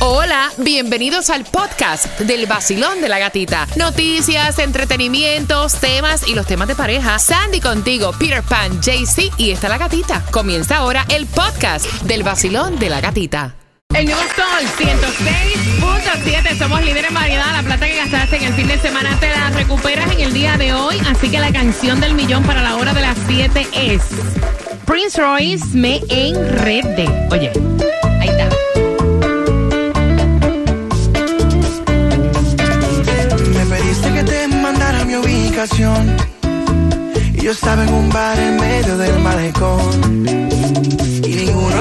Hola, bienvenidos al podcast del vacilón de la gatita. Noticias, entretenimientos, temas y los temas de pareja. Sandy contigo, Peter Pan, JC y está la gatita. Comienza ahora el podcast del vacilón de la gatita. El nuevo Sol 106.7. Somos líderes en variedad. La plata que gastaste en el fin de semana te la recuperas en el día de hoy. Así que la canción del millón para la hora de las 7 es Prince Royce Me Enrede. Oye, Y yo estaba en un bar en medio del malecón. Y ninguno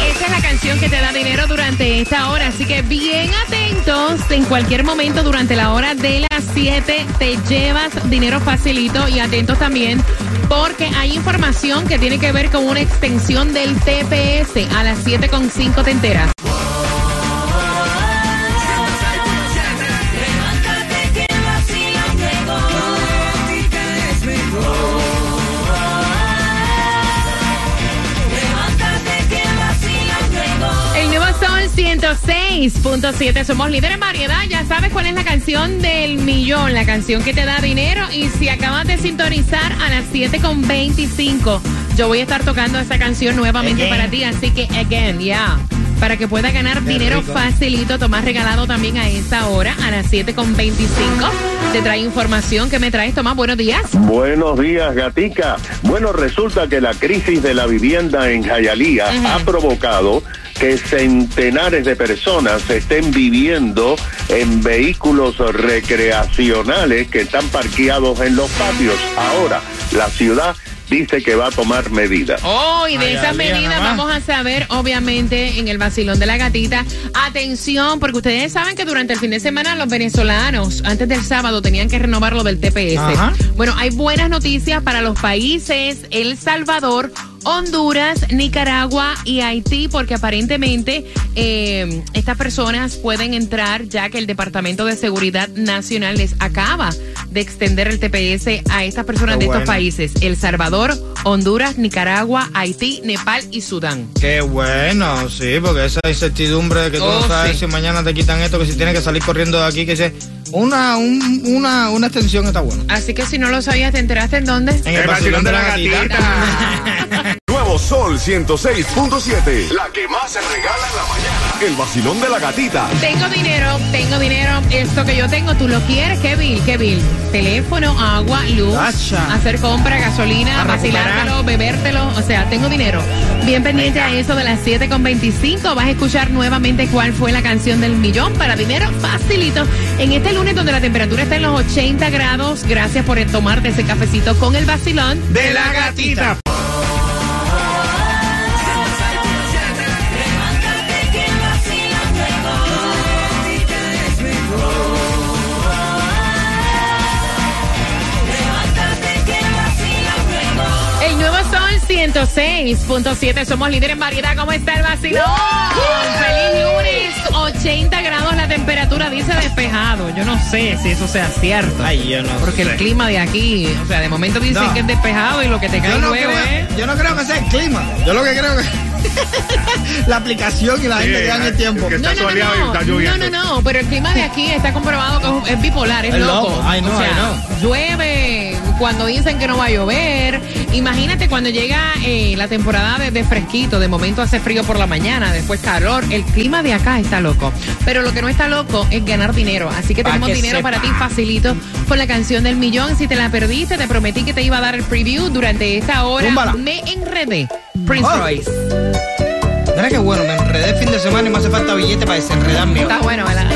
es la canción que te da dinero durante esta hora, así que bien atentos. En cualquier momento durante la hora de las 7 te llevas dinero facilito y atentos también porque hay información que tiene que ver con una extensión del TPS. A las 7.5 te enteras. 106.7. Somos líderes en variedad. Ya sabes cuál es la canción del millón, la canción que te da dinero. Y si acabas de sintonizar a las 7.25, yo voy a estar tocando esa canción nuevamente Again. para ti. Así que, again, ya. Para que puedas ganar Qué dinero rico. facilito. Tomás regalado también a esa hora, a las 7.25. Te trae información que me traes, Tomás. Buenos días. Buenos días, Gatica. Bueno, resulta que la crisis de la vivienda en Jayalía ha provocado que centenares de personas estén viviendo en vehículos recreacionales que están parqueados en los patios. Ahora, la ciudad dice que va a tomar medidas. Oh, y de Ay, esas medidas va. vamos a saber, obviamente, en el vacilón de la gatita. Atención, porque ustedes saben que durante el fin de semana los venezolanos, antes del sábado, tenían que renovar lo del TPS. Ajá. Bueno, hay buenas noticias para los países El Salvador. Honduras, Nicaragua y Haití, porque aparentemente eh, estas personas pueden entrar ya que el Departamento de Seguridad Nacional les acaba de extender el TPS a estas personas Qué de estos países. El Salvador, Honduras, Nicaragua, Haití, Nepal y Sudán. Qué bueno, sí, porque esa incertidumbre de que tú Oh, no sabes sí. si mañana te quitan esto, que si tienes que salir corriendo de aquí, que se... Una, un- una, una extensión está buena. Así que si no lo sabías, ¿te enteraste en dónde? En el vacilón de la gatita. Nuevo Sol 106.7. La que más se regala en la mañana. El vacilón de la gatita. Tengo dinero, tengo dinero. Esto que yo tengo, ¿tú lo quieres? ¿Qué bill? ¿Qué bill? Teléfono, agua, luz, hacer compra, gasolina, vacilártelo, bebértelo. O sea, tengo dinero. Bien pendiente a eso de las 7.25. Vas a escuchar nuevamente cuál fue la canción del millón para dinero facilito. En este lunes donde la temperatura está en los 80 grados. Gracias por tomarte ese cafecito con el vacilón. De la gatita. 106.7. Somos líderes en variedad. ¿Cómo está el vacilón? ¡Feliz lunes! 80 grados la temperatura, dice despejado. Yo no sé si eso sea cierto. Ay, yo no Porque el clima de aquí, o sea, de momento dicen No. que es despejado y lo que te cae no, luego es. yo no creo que sea el clima. Yo lo que creo que la aplicación y la gente que dan el tiempo. que- No, no, no, está no, lloviendo. no, no, pero el clima de aquí está comprobado que es bipolar, es, loco. loco. Ay, no, o sea, ay, no. llueve cuando dicen que no va a llover. Imagínate cuando llega eh, la temporada de, de fresquito, de momento hace frío por la mañana, después calor. El clima de acá está loco. Pero lo que no está loco es ganar dinero. Así que Pa' tenemos que dinero sepa. para ti facilito con la canción del millón. Si te la perdiste, te prometí que te iba a dar el preview durante esta hora. Me enredé. Prince Oh. Royce. Mira qué bueno, me enredé el fin de semana y me hace falta billete para desenredarme. Está bueno, ¿verdad?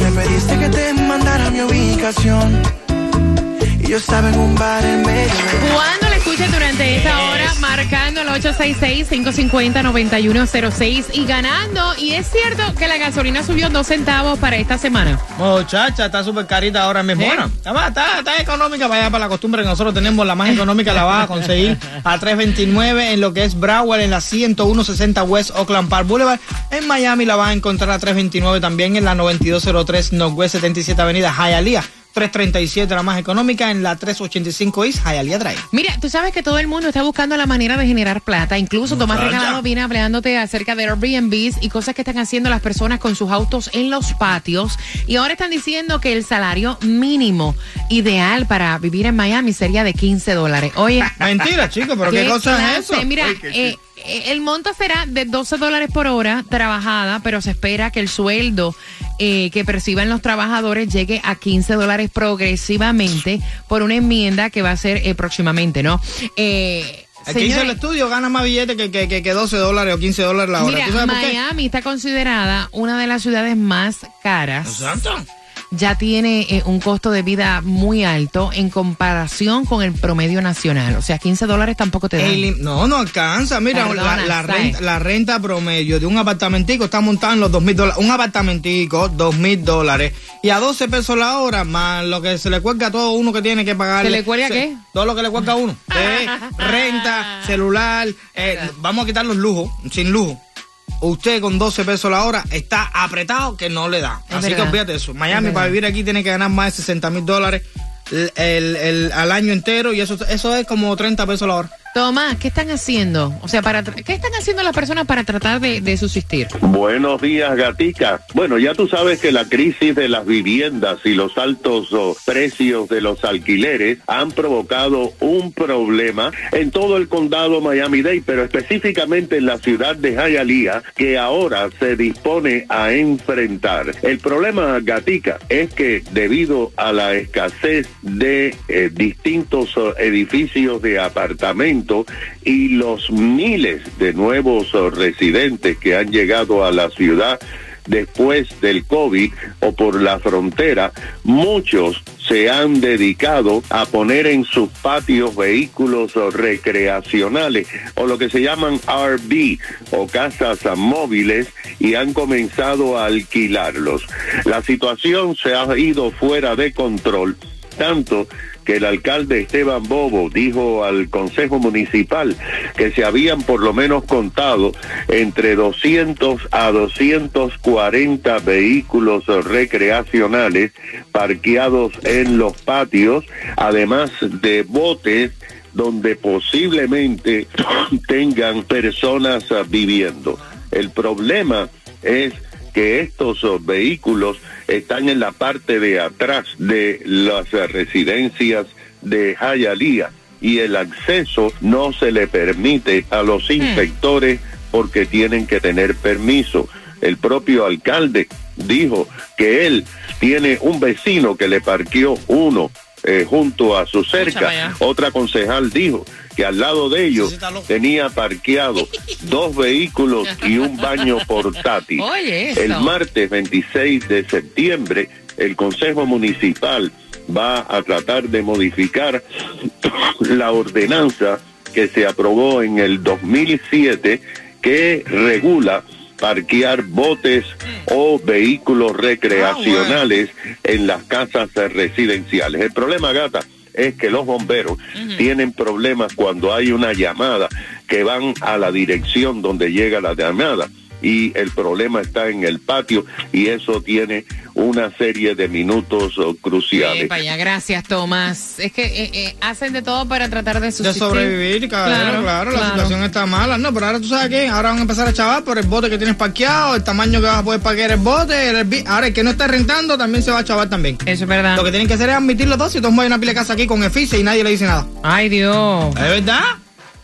Me pediste que te mandara mi Y yo estaba en un bar en medio escuches durante esta hora, marcando el 866-550-9106 y ganando. Y es cierto que la gasolina subió dos centavos para esta semana. Muchacha, está súper carita ahora mismo. ¿Eh? Bueno, está, está, está económica para allá, para la costumbre que nosotros tenemos. La más económica la vas a conseguir a 3.29 en lo que es Broward, en la 10160 West Oakland Park Boulevard. En Miami la vas a encontrar a 3.29 también en la 9203 Northwest 77 Avenida Hialeah. 337 la más económica en la 385 East Hialeah Drive. Mira, tú sabes que todo el mundo está buscando la manera de generar plata. Incluso Tomás Muchacha. Regalado viene hablándote acerca de Airbnbs y cosas que están haciendo las personas con sus autos en los patios. Y ahora están diciendo que el salario mínimo ideal para vivir en Miami sería de 15 dólares. Oye, Mentira, chicos, pero ¿qué, cosa es eso? Mira, eh, eh, el monto será de 12 dólares por hora trabajada, pero se espera que el sueldo eh, que perciban los trabajadores llegue a 15 dólares progresivamente por una enmienda que va a ser eh, próximamente, ¿no? Eh, El que hizo el estudio gana más billete que, que, que, que 12 dólares o 15 dólares la hora. Mira, ¿Tú sabes por qué? Miami está considerada una de las ciudades más caras. Exacto. Ya tiene eh, un costo de vida muy alto en comparación con el promedio nacional. O sea, 15 dólares tampoco te im- no, no alcanza. Mira, Perdona, la, renta, la renta promedio de un apartamentico está montada en los dos mil dólares. Un apartamentico, dos mil dólares. Y a 12 pesos la hora, más lo que se le cuelga a todo uno que tiene que pagar. ¿Se le cuelga qué? Todo lo que le cuelga a uno. Eh, renta, celular. eh, vamos a quitar los lujos, sin lujo. Usted con 12 pesos la hora está apretado que no le da. Es Así que olvídate eso. Miami Es para vivir aquí tiene que ganar más de 60 mil dólares el, el- el- al año entero y eso, eso es como 30 pesos la hora. Tomás, ¿qué están haciendo? O sea, ¿qué están haciendo las personas para tratar de, de subsistir? Buenos días, gatica. Bueno, ya tú sabes que la crisis de las viviendas y los altos oh, precios de los alquileres han provocado un problema en todo el condado Miami-Dade, pero específicamente en la ciudad de Hialeah, que ahora se dispone a enfrentar. El problema, gatica, es que debido a la escasez de eh, distintos oh, edificios de apartamentos y los miles de nuevos oh, residentes que han llegado a la ciudad después del COVID o por la frontera, muchos se han dedicado a poner en sus patios vehículos oh, recreacionales o lo que se llaman RV o casas móviles y han comenzado a alquilarlos. La situación se ha ido fuera de control, tanto que el alcalde Esteban Bobo dijo al Consejo Municipal que se habían por lo menos contado entre 200 a 240 vehículos recreacionales parqueados en los patios, además de botes donde posiblemente tengan personas viviendo. El problema es que estos oh, vehículos están en la parte de atrás de las eh, residencias de Hialeah y el acceso no se le permite a los inspectores porque tienen que tener permiso. El propio alcalde dijo que él tiene un vecino que le parqueó uno eh, junto a su cerca. Otra concejal dijo que al lado de ellos tenía parqueado dos vehículos y un baño portátil. Oye. El martes 26 de septiembre, el Consejo Municipal va a tratar de modificar la ordenanza que se aprobó en el 2007 que regula parquear botes o vehículos recreacionales en las casas residenciales. El problema, gata, es que los bomberos tienen problemas cuando hay una llamada que van a la dirección donde llega la llamada y el problema está en el patio y eso tiene una serie de minutos oh, cruciales. allá, gracias, Tomás. Es que eh, eh, hacen de todo para tratar de De sobrevivir, claro, claro, la situación está mala. No, pero ahora tú sabes qué, ahora van a empezar a chavar por el bote que tienes parqueado, el tamaño que vas a poder parquear el bote, el ahora el que no está rentando también se va a chavar también. Eso es verdad. Lo que tienen que hacer es admitir los dos, si todos hay una pila de casa aquí con EFICE y nadie le dice nada. Ay, Dios. ¿Es verdad?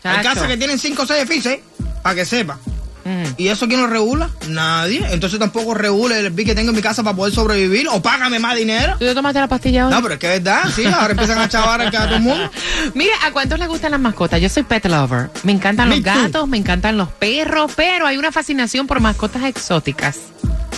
Hay Chacho. casas que tienen 5 o 6 EFICE, para que sepa. Mm. ¿Y eso quién lo regula? Nadie. Entonces tampoco regula el Airbnb que tengo en mi casa para poder sobrevivir o págame más dinero. ¿Tú te tomaste la pastilla hoy? No, pero es que es verdad, sí, ahora empiezan a chavar aquí a todo el mundo. Mira, ¿a cuántos les gustan las mascotas? Yo soy pet lover. Me encantan Me los too. gatos, me encantan los perros, pero hay una fascinación por mascotas exóticas.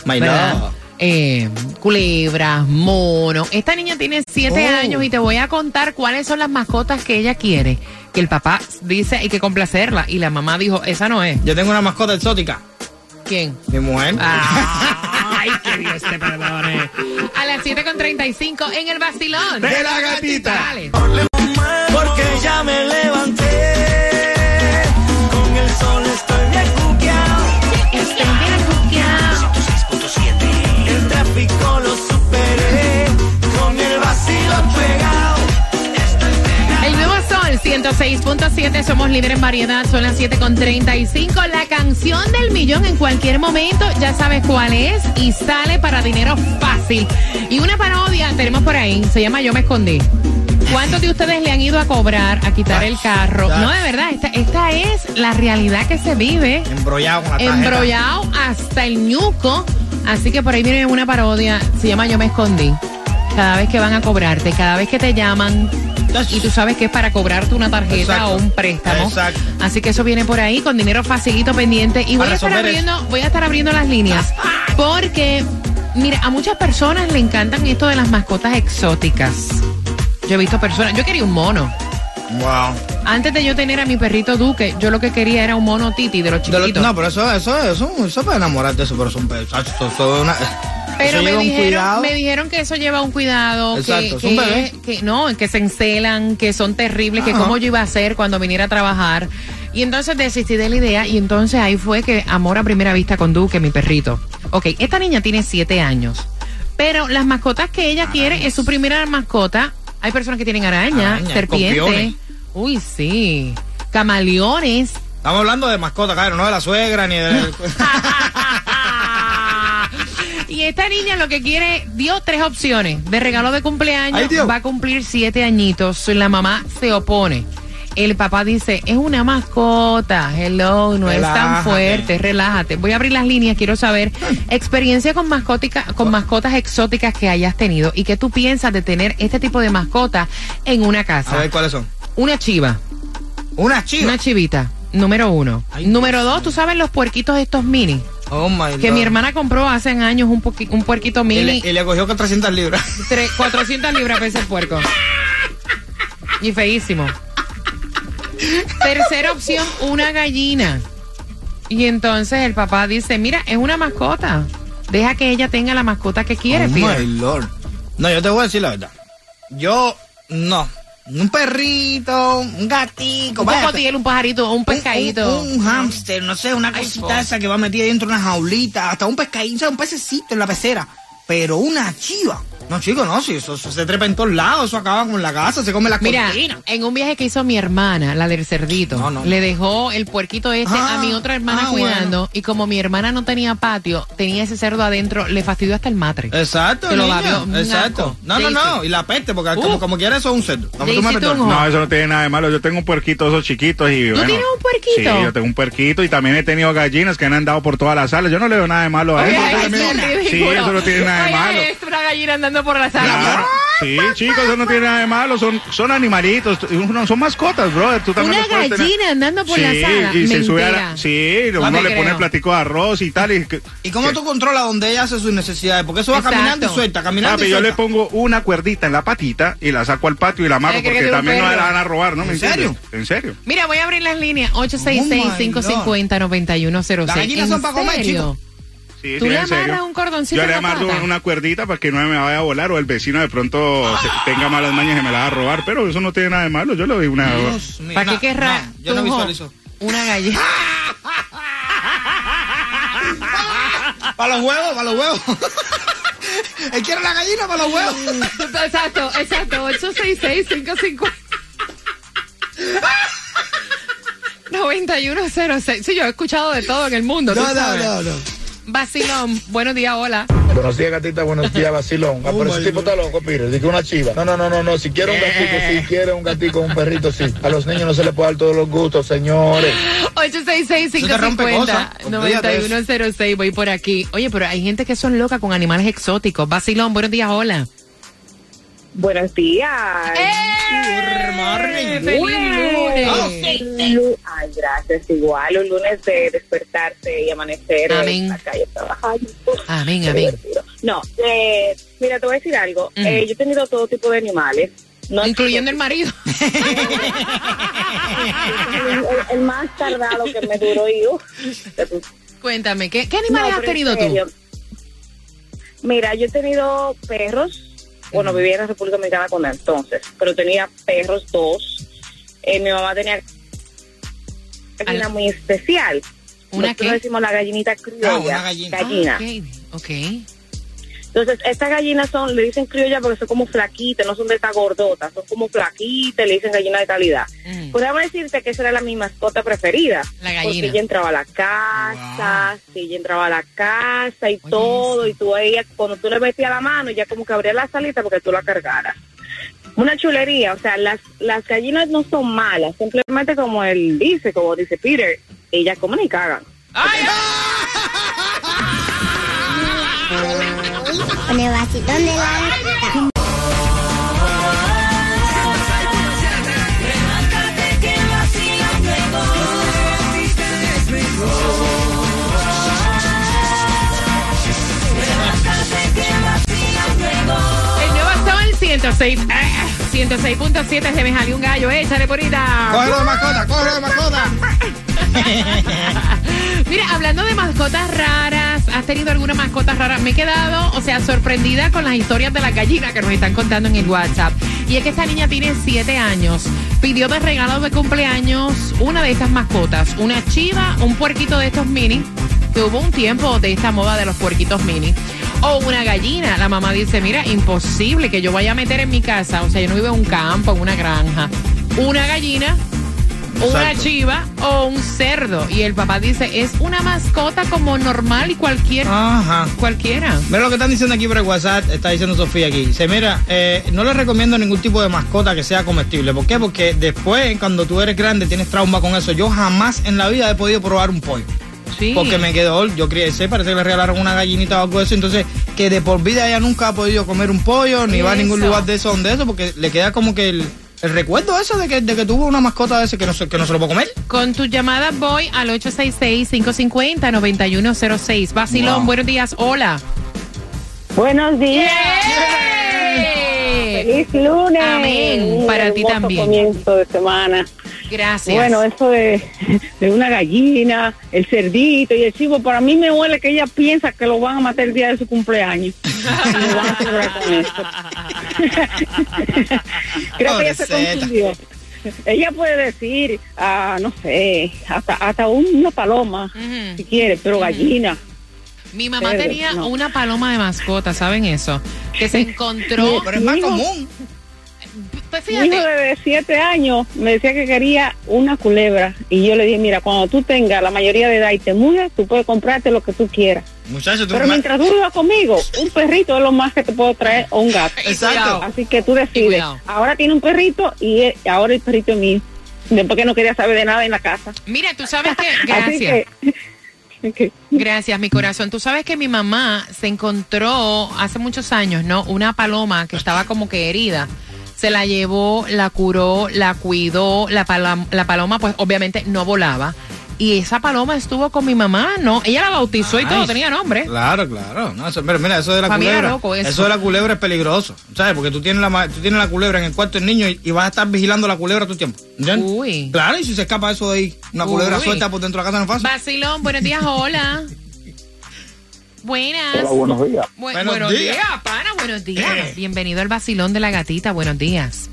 My ¿verdad? love. Eh, culebras, monos. Esta niña tiene siete Oh. años y te voy a contar cuáles son las mascotas que ella quiere. Que el papá dice hay que complacerla y la mamá dijo, esa no es. Yo tengo una mascota exótica, ¿Quién? mi mujer. Ay, que Dios te perdone. A las 7.35 en el vacilón. De la gatita. Dale. Porque ya me levanté. el nuevo sol 106.7, somos líderes en variedad, son las 7.35. La canción del millón en cualquier momento, ya sabes cuál es y sale para dinero fácil. Y una parodia tenemos por ahí, se llama Yo me escondí. ¿Cuántos de ustedes le han ido a cobrar, a quitar el carro? No, de verdad, esta, esta es la realidad que se vive. Embrollado con Embrollado hasta el ñuco. Así que por ahí viene una parodia, se llama Yo me escondí. Cada vez que van a cobrarte, cada vez que te llaman y tú sabes que es para cobrarte una tarjeta Exacto. o un préstamo. Exacto. Así que eso viene por ahí con dinero facilito pendiente y voy a estar abriendo, voy a estar abriendo las líneas porque mira, a muchas personas le encantan esto de las mascotas exóticas. Yo he visto personas, yo quería un mono. Wow. Antes de yo tener a mi perrito Duque, yo lo que quería era un mono Titi de los De lo- chiquitos. no, pero eso, eso, eso, eso puede enamorarte eso, pero son una, Pero me dijeron, me dijeron que eso lleva un cuidado, Exacto, que, que- que no, que se encelan, que son terribles, que cómo yo iba a hacer cuando viniera a trabajar. Y entonces desistí de la idea y entonces ahí fue que amor a primera vista con Duque, mi perrito. Ok, esta niña tiene siete años, pero las mascotas que ella quiere es su primera mascota. Hay personas que tienen araña, Araña, serpiente. Uy, sí. Camaleones. Estamos hablando de mascota, claro, no de la suegra ni de. Y esta niña lo que quiere, dio tres opciones. De regalo de cumpleaños, Ay, va a cumplir siete añitos. La mamá se opone. El papá dice, es una mascota, hello, no es tan fuerte, relájate. Voy a abrir las líneas, quiero saber experiencia con, mascótica, con mascotas exóticas que hayas tenido y qué tú piensas de tener este tipo de mascota en una A casa. ver cuáles son. Una chiva, Una chiva. una chivita, número uno. Ay, número dos, tú sabes los puerquitos estos mini, Oh my que God. mi hermana compró hace años un, un puerquito Y mini. le, y le cogió con 300 libras. Tre- 400 libras pesa el puerco. Y feísimo. Tercera opción, una gallina. Y entonces el papá dice, mira, es una mascota. Deja que ella tenga la mascota que quiere, oh Peter. my lord. No, yo te voy a decir la verdad. Yo, no. Un perrito, un gatito. Un vaya, un pajarito, un pescadito. Un, un hámster, no sé, una cosita esa que va metida dentro de una jaulita. Hasta un pescadito, un pececito en la pecera. Pero una chiva. No, chico, no, si eso, eso se trepa en todos lados, eso acaba con la casa, se come la Mira, en un viaje que hizo mi hermana, la del cerdito, No, no. le dejó el puerquito este Ah, a mi otra hermana ah, cuidando. bueno. Y como mi hermana no tenía patio, tenía ese cerdo adentro, le fastidió hasta el matre. Exacto, lo babió, exacto. No, no, no, y la peste, porque como, Uh. como quiera eso es un cerdo. No, tú eso no tiene nada de malo. Yo tengo un puerquito esos chiquitos y bueno. tienes un puerquito? Sí, yo tengo un puerquito y también he tenido gallinas que han andado por todas las salas. Yo no le veo nada de malo a eso. es Sí, eso no tiene nada de malo. es una gallina andando por la sala. Claro. Sí, chicos, eso no tiene nada de malo. Son, son animalitos. Uno- Son mascotas, brother. Tú también Una puedes tener. gallina andando por sí, la sala. y se sube a la, Sí, No uno le pone creo. platico de arroz y tal. Y, ¿Y cómo que- tú controlas dónde ella hace sus necesidades? Porque eso va Exacto. caminando y suelta, caminando Papi, y yo le suelta. pongo una cuerdita en la patita y la saco al patio y la amarro porque también no la van a robar, ¿no? ¿Me ¿En serio? entiendes? ¿En serio? Mira, voy a abrir las líneas Oh, 866-550-9106. Las gallinas ¿En son para comer? Sí, ¿Tú sí, le amarras un cordoncito Yo le amarro una cuerdita para que no me vaya a volar o el vecino de pronto se- tenga malas mañas y me la va a robar, pero eso no tiene nada de malo. Yo le doy una. Dios mío. ¿Para qué querrá? no, yo no visualizo. Una gallina. Para los huevos, para los huevos. Él quiere la gallina para los huevos. exacto, exacto. 866-550. 9106. Sí, yo he escuchado de todo en el mundo. tú No, no, sabes. no, no. Vacilón, buenos días, hola. Buenos días, gatita. Buenos días, vacilón. Ah, pero ese tipo está loco, Pire. Dice una chiva. No, no, no, no, no. Si quiere un gatito, si quiere un gatito, un perrito, sí. A los niños no se les puede dar todos los gustos, señores. 866-550-9106. Voy por aquí. Oye, pero hay gente que son locas con animales exóticos. Vacilón, buenos días, hola. Buenos días. Morning. ¡Feliz lunes! Lu- Ay, gracias. Igual, un lunes de despertarse y amanecer Amén. en la calle trabajando. Amén, Qué amén. divertido. No, eh, mira, te voy a decir algo. Ujú. Eh, yo he tenido todo tipo de animales. No Incluyendo el marido. el, el más tardado que me duró yo. Cuéntame, ¿qué, qué animales No, has tenido tú? Mira, yo he tenido perros. Bueno, vivía en la República Dominicana con él entonces, pero tenía perros dos. Eh, mi mamá tenía una gallina Al- muy especial. ¿Una Nosotros qué? decimos la gallinita criolla. Ah, una gallina. Gallina. Ah, ok, ok. Entonces, estas gallinas son, le dicen criolla porque son como flaquitas, no son de estas gordotas, son como flaquitas, le dicen gallina de calidad. Mm. Podríamos decirte que esa era la mi mascota preferida. La Porque gallina. ella entraba a la casa, sí, ella entraba a la casa y todo, y tú veías, cuando tú le metías la mano, ya como que abría la salita porque tú la cargaras. Una chulería, o sea, las, las gallinas no son malas, simplemente como él dice, como dice Peter, ellas comen y cagan. ¡Ay! Con el vacilón de la gatita. El nuevo Sol 106, ah, 106.7 se me salió un gallo, échale porita. Cógelo de mascota, cógelo mascota. Mira, hablando de mascotas raras, ¿has tenido alguna mascota rara? Me he quedado, o sea, sorprendida con las historias de la gallina que nos están contando en el WhatsApp. Y es que esta niña tiene 7 años. Pidió de regalo de cumpleaños una de estas mascotas, una chiva, un puerquito de estos mini, que hubo un tiempo de esta moda de los puerquitos mini. O una gallina. La mamá dice, mira, imposible que yo vaya a meter en mi casa, o sea, yo no vivo en un campo, en una granja. Una gallina una Exacto. chiva o un cerdo. Y el papá dice, es una mascota como normal y cualquier, Ajá. cualquiera. Mira lo que están diciendo aquí por el WhatsApp, está diciendo Sofía aquí. Dice, mira, eh, no le recomiendo ningún tipo de mascota que sea comestible. ¿Por qué? Porque después, cuando tú eres grande, tienes trauma con eso. Yo jamás en la vida he podido probar un pollo. Sí. Porque me quedó, yo crié, sé, parece que le regalaron una gallinita o algo de eso. Entonces, que de por vida ella nunca ha podido comer un pollo, ni va a ningún Eso. lugar de eso donde eso, porque le queda como que el, el recuerdo eso de que, de que tuvo una mascota de ese que no, se, que no se lo puede comer. Con tu llamada voy al 866-550-9106. Basilón, Wow. buenos días. Hola. Buenos días. Feliz lunes. Amén. Para ti también. comienzo de semana. Gracias. Bueno, eso de, de una gallina, el cerdito y el chivo, para mí me huele que ella piensa que lo van a matar el día de su cumpleaños. Y lo van a celebrar con eso. Creo que ella se confundió. Ella puede decir, ah, no sé, hasta, hasta una paloma, si quiere, pero gallina. Mi mamá tenía no. una paloma de mascota, ¿saben eso? Que se encontró. Pero es más Hijo. común. Pues Mi hijo fíjate. de siete años me decía que quería una culebra y yo le dije, mira, cuando tú tengas la mayoría de edad y te mudes, tú puedes comprarte lo que tú quieras. Muchachos, tú Pero mientras tú vivas conmigo, un perrito es lo más que te puedo traer o un gato. Exacto. Así que tú decides. cuidado. Ahora tiene un perrito y eh, ahora el perrito es mío. Después que no quería saber de nada en la casa. Mira, tú sabes que. Así Gracias. que, Gracias, mi corazón. Tú sabes que mi mamá se encontró hace muchos años, ¿no? Una paloma que estaba como que herida. Se la llevó, la curó, la cuidó. La, pala- la paloma, pues obviamente no volaba. Y esa paloma estuvo con mi mamá, ¿no? Ella la bautizó y todo, tenía nombre. Claro, claro. No, eso- pero mira, eso de la culebra. loco eso. eso. de la culebra es peligroso. ¿Sabes? Porque tú tienes la, ma- tú tienes la culebra en el cuarto del niño y, y vas a estar vigilando la culebra todo el tiempo. ¿Entiendes? Uy. Claro, y si se escapa eso de ahí, una culebra suelta por dentro de la casa no es fácil. Vacilón, buenos días, hola. Buenas. Hola, buenos días. Bu- Buenos buenos días. días, pana, buenos días. Eh. Bienvenido al vacilón de la gatita, buenos días.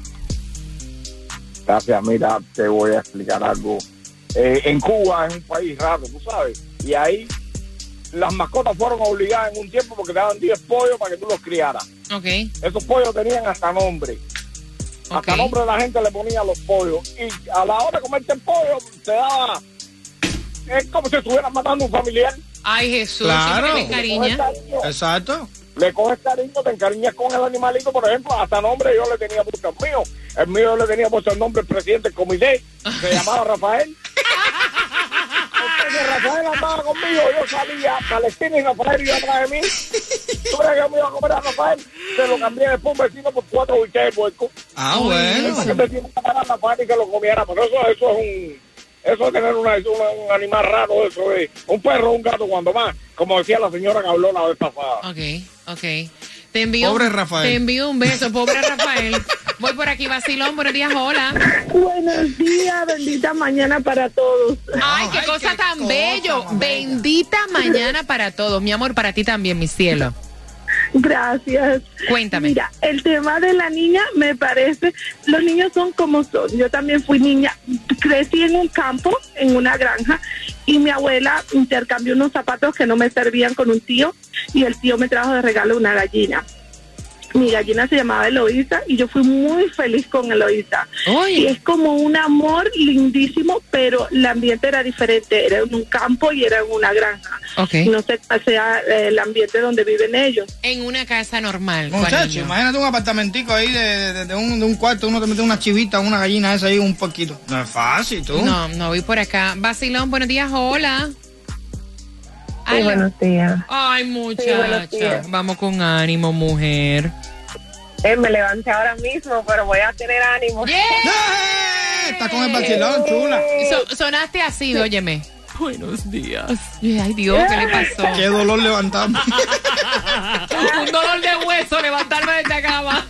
Gracias, mira, te voy a explicar algo. Eh, en Cuba es un país raro, tú sabes, y ahí las mascotas fueron obligadas en un tiempo porque te daban 10 pollos para que tú los criaras. Ok, Esos pollos tenían hasta nombre. Hasta ok. nombre la gente le ponía los pollos. Y a la hora de comerte el pollo, te daba. Es como si estuvieras matando a un familiar. Ay, Jesús, Claro. siempre me Exacto. Le coges cariño, te encariñas con el animalito, por ejemplo, hasta nombre yo le tenía puesto el mío. El mío yo le tenía puesto el nombre del presidente del comité, se llamaba Rafael. Entonces Rafael andaba conmigo, yo salía, Palestina y Rafael iba atrás de mí. ¿Tú crees que yo me iba a comer a Rafael? Se lo cambié después un vecino por cuatro biches de puerco. Ah, bueno. Para que el vecino pagara a Rafael y que lo comiera. Pero eso, eso es un... Eso es tener una, una- un animal raro, eso es un perro, un gato, cuando más, como decía la señora que habló la vez pasada. Ok, ok. Te envío, Pobre Rafael. Te envío un beso, pobre Rafael. Voy por aquí, vacilón, buenos días, hola. Buenos días, bendita mañana para todos. Ay, qué Ay, cosa qué tan cosa bello. Bendita mañana para todos. Mi amor, para ti también, mi cielo. Gracias. Cuéntame. Mira, el tema de la niña me parece, los niños son como son. Yo también fui niña, crecí en un campo, en una granja, y mi abuela intercambió unos zapatos que no me servían con un tío y el tío me trajo de regalo una gallina. Mi gallina se llamaba Eloísa y yo fui muy feliz con Eloísa. Y es como un amor lindísimo, pero el ambiente era diferente. Era en un campo y era en una granja. Ok. No sé cuál sea eh, el ambiente donde viven ellos. En una casa normal. Muchacho, imagínate un apartamentico ahí de, de- de un, de un cuarto, uno te mete una chivita, una gallina esa ahí, un poquito. No es fácil, tú. No, no voy por acá. Vacilón, buenos días, hola. Sí, buenos días. Ay, muchacha. días. Vamos con ánimo, mujer. Eh, me levanté ahora mismo, pero voy a tener ánimo. ¡Eh! Está con el vacilón, chula. So- sonaste así, óyeme. Buenos días. Ay, Dios, ¿qué le pasó? Qué dolor levantamos. Un dolor de hueso levantarme de esta cama.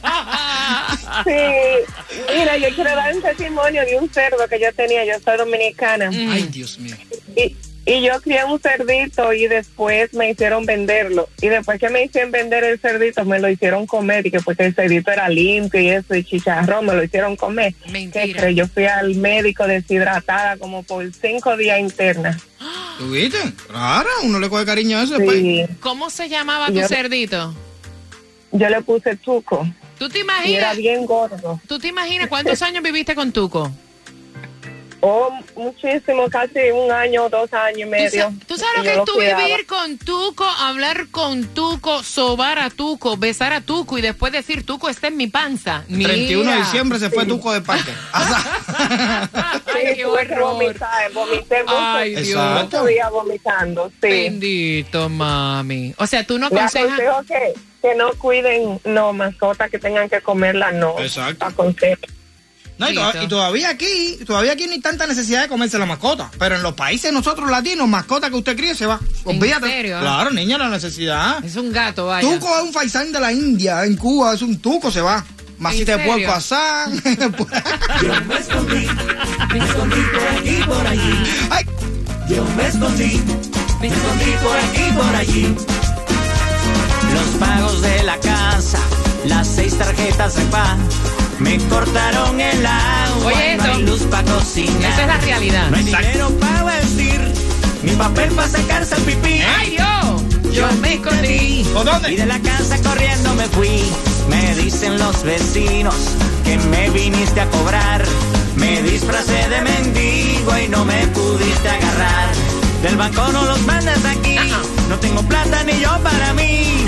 Sí, mira, yo quiero dar un testimonio de un cerdo que yo tenía, yo soy dominicana, Ay, Dios mío. y, y yo crié un cerdito y después me hicieron venderlo, y después que me hicieron vender el cerdito, me lo hicieron comer, y que porque el cerdito era limpio y eso, y chicharrón, me lo hicieron comer. ¿Qué Mentira. Yo fui al médico deshidratada como por cinco días interna. ¿Tú viste? Claro, uno le coge cariño a eso. Sí, ¿Cómo se llamaba tu Yo- cerdito? yo le puse tuco, ¿Tú te y era imaginas? bien gordo. ¿Tú te imaginas cuántos años viviste con Tuco? Oh, muchísimo, casi un año, dos años y ¿Tú, medio. tú sabes lo que es tú vivir con Tuco, hablar con Tuco, sobar a Tuco, besar a Tuco y después decir Tuco está en mi panza? El 31 de diciembre se fue Tuco de parque. Ay, Sí, qué horror. vomitar, vomité mucho. Ay, Dios. Días vomitando, sí. Bendito, mami. O sea, tú no aconsejas. aconsejo que, que no cuiden, no, mascotas que tengan que comerla, no. Exacto. Aconsejo. No, y, to- y todavía aquí, todavía aquí no hay tanta necesidad de comerse la mascota. Pero en los países nosotros latinos, mascota que usted críe se va. Olvídate. serio? Claro, niña, la necesidad. Es un gato, vaya. Tuco es un faisán de la India, en Cuba es un tuco, se va. Masita de serio? puerco asán. Yo me escondí, me escondí por aquí por allí. Ay, Yo me escondí, me escondí por aquí por allí. Los pagos de la casa, las seis tarjetas de pan, me cortaron el agua, Oye, no hay luz para cocinar. Esa es la realidad. No hay dinero para vestir, ni papel para sacarse el pipí. ¡Ay, Dios! Yo me escondí. ¿Por Y de la casa corriendo me fui. Me dicen los vecinos que me viniste a cobrar. Me disfracé de mendigo y no me pudiste agarrar. Del banco no los mandas aquí. No tengo plata ni yo para mí.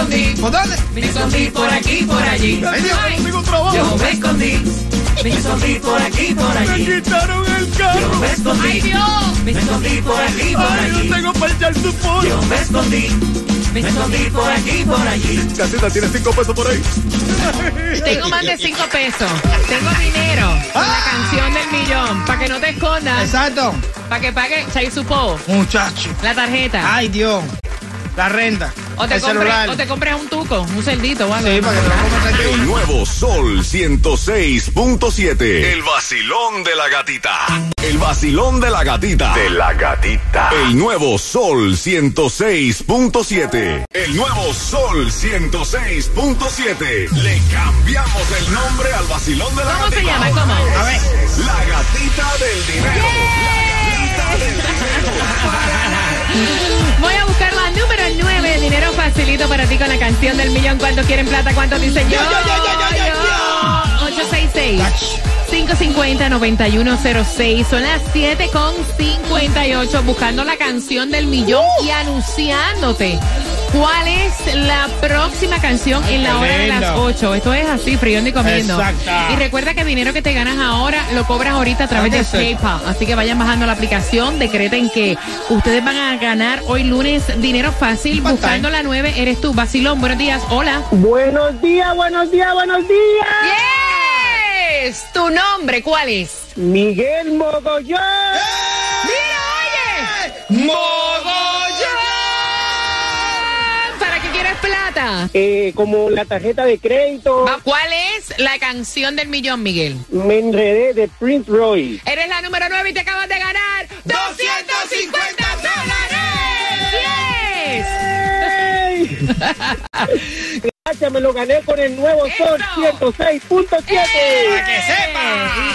Escondí. ¿Por dónde? Me escondí por aquí, por allí. Ay, Dios, Ay, no tengo trabajo. Yo me escondí. Me escondí por aquí por allí. quitaron el Yo me escondí, ¡Ay, Dios! me escondí por aquí por allí. tengo para echar tu pollo. Yo me escondí, me escondí por aquí por allí. Casita, ¿tienes cinco pesos por ahí? Tengo más de cinco pesos. Tengo dinero. Con la canción del millón. Para que no te escondas. Exacto. Para que pague Chay Supo. Muchacho. La tarjeta. Ay, Dios. La renta. o, te el compres, celular. o te compres un tuco, un cerdito o algo. Sí, para que te lo comas El nuevo Sol 106.7. El vacilón de la gatita. El vacilón de la gatita. De la gatita. El nuevo Sol 106.7. El nuevo Sol 106.7. Le cambiamos el nombre al vacilón de la ¿Cómo gatita. se llama? ¿Cómo? A ver. La gatita del dinero. La gatita del dinero. Voy a buscar la número 9. Dinero facilito para ti con la canción del millón. ¿Cuánto quieren plata? ¿Cuánto dicen yo? Yo, yo, yo, 550-9106. Son las 7 con 58. Buscando la canción del millón Uh. y anunciándote cuál es la próxima canción en la hora de las lindo. 8. Esto es así, friendo y comiendo. Exacto. Y recuerda que el dinero que te ganas ahora lo cobras ahorita a través de. PayPal. Así que vayan bajando la aplicación. Decreten que ustedes van a ganar hoy lunes dinero fácil. Buscando time. la 9, eres tú. Vacilón, buenos días. Hola. Buenos días, buenos días, buenos días. Yes. ¿Tu nombre cuál es? Miguel Mogollón. ¡Mira, oye! ¡Mogollón! ¿Para qué quieres plata? Eh, como la tarjeta de crédito, Va- ¿Cuál es la canción del millón, Miguel? me enredé de Prince Roy. Eres la número 9 y te acabas de ganar 250 dólares. ¡Yes! Me lo gané con el nuevo Sol Eso. 106.7. Para que sepa.